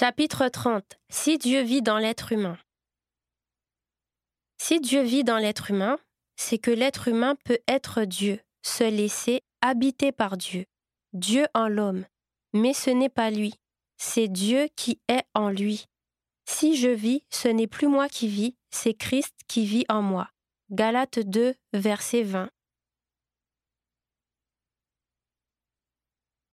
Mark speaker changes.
Speaker 1: Chapitre 30 Si Dieu vit dans l'être humain. Si Dieu vit dans l'être humain, c'est que l'être humain peut être Dieu, se laisser habiter par Dieu, Dieu en l'homme. Mais ce n'est pas lui, c'est Dieu qui est en lui. Si je vis, ce n'est plus moi qui vis, c'est Christ qui vit en moi. Galates 2, verset 20.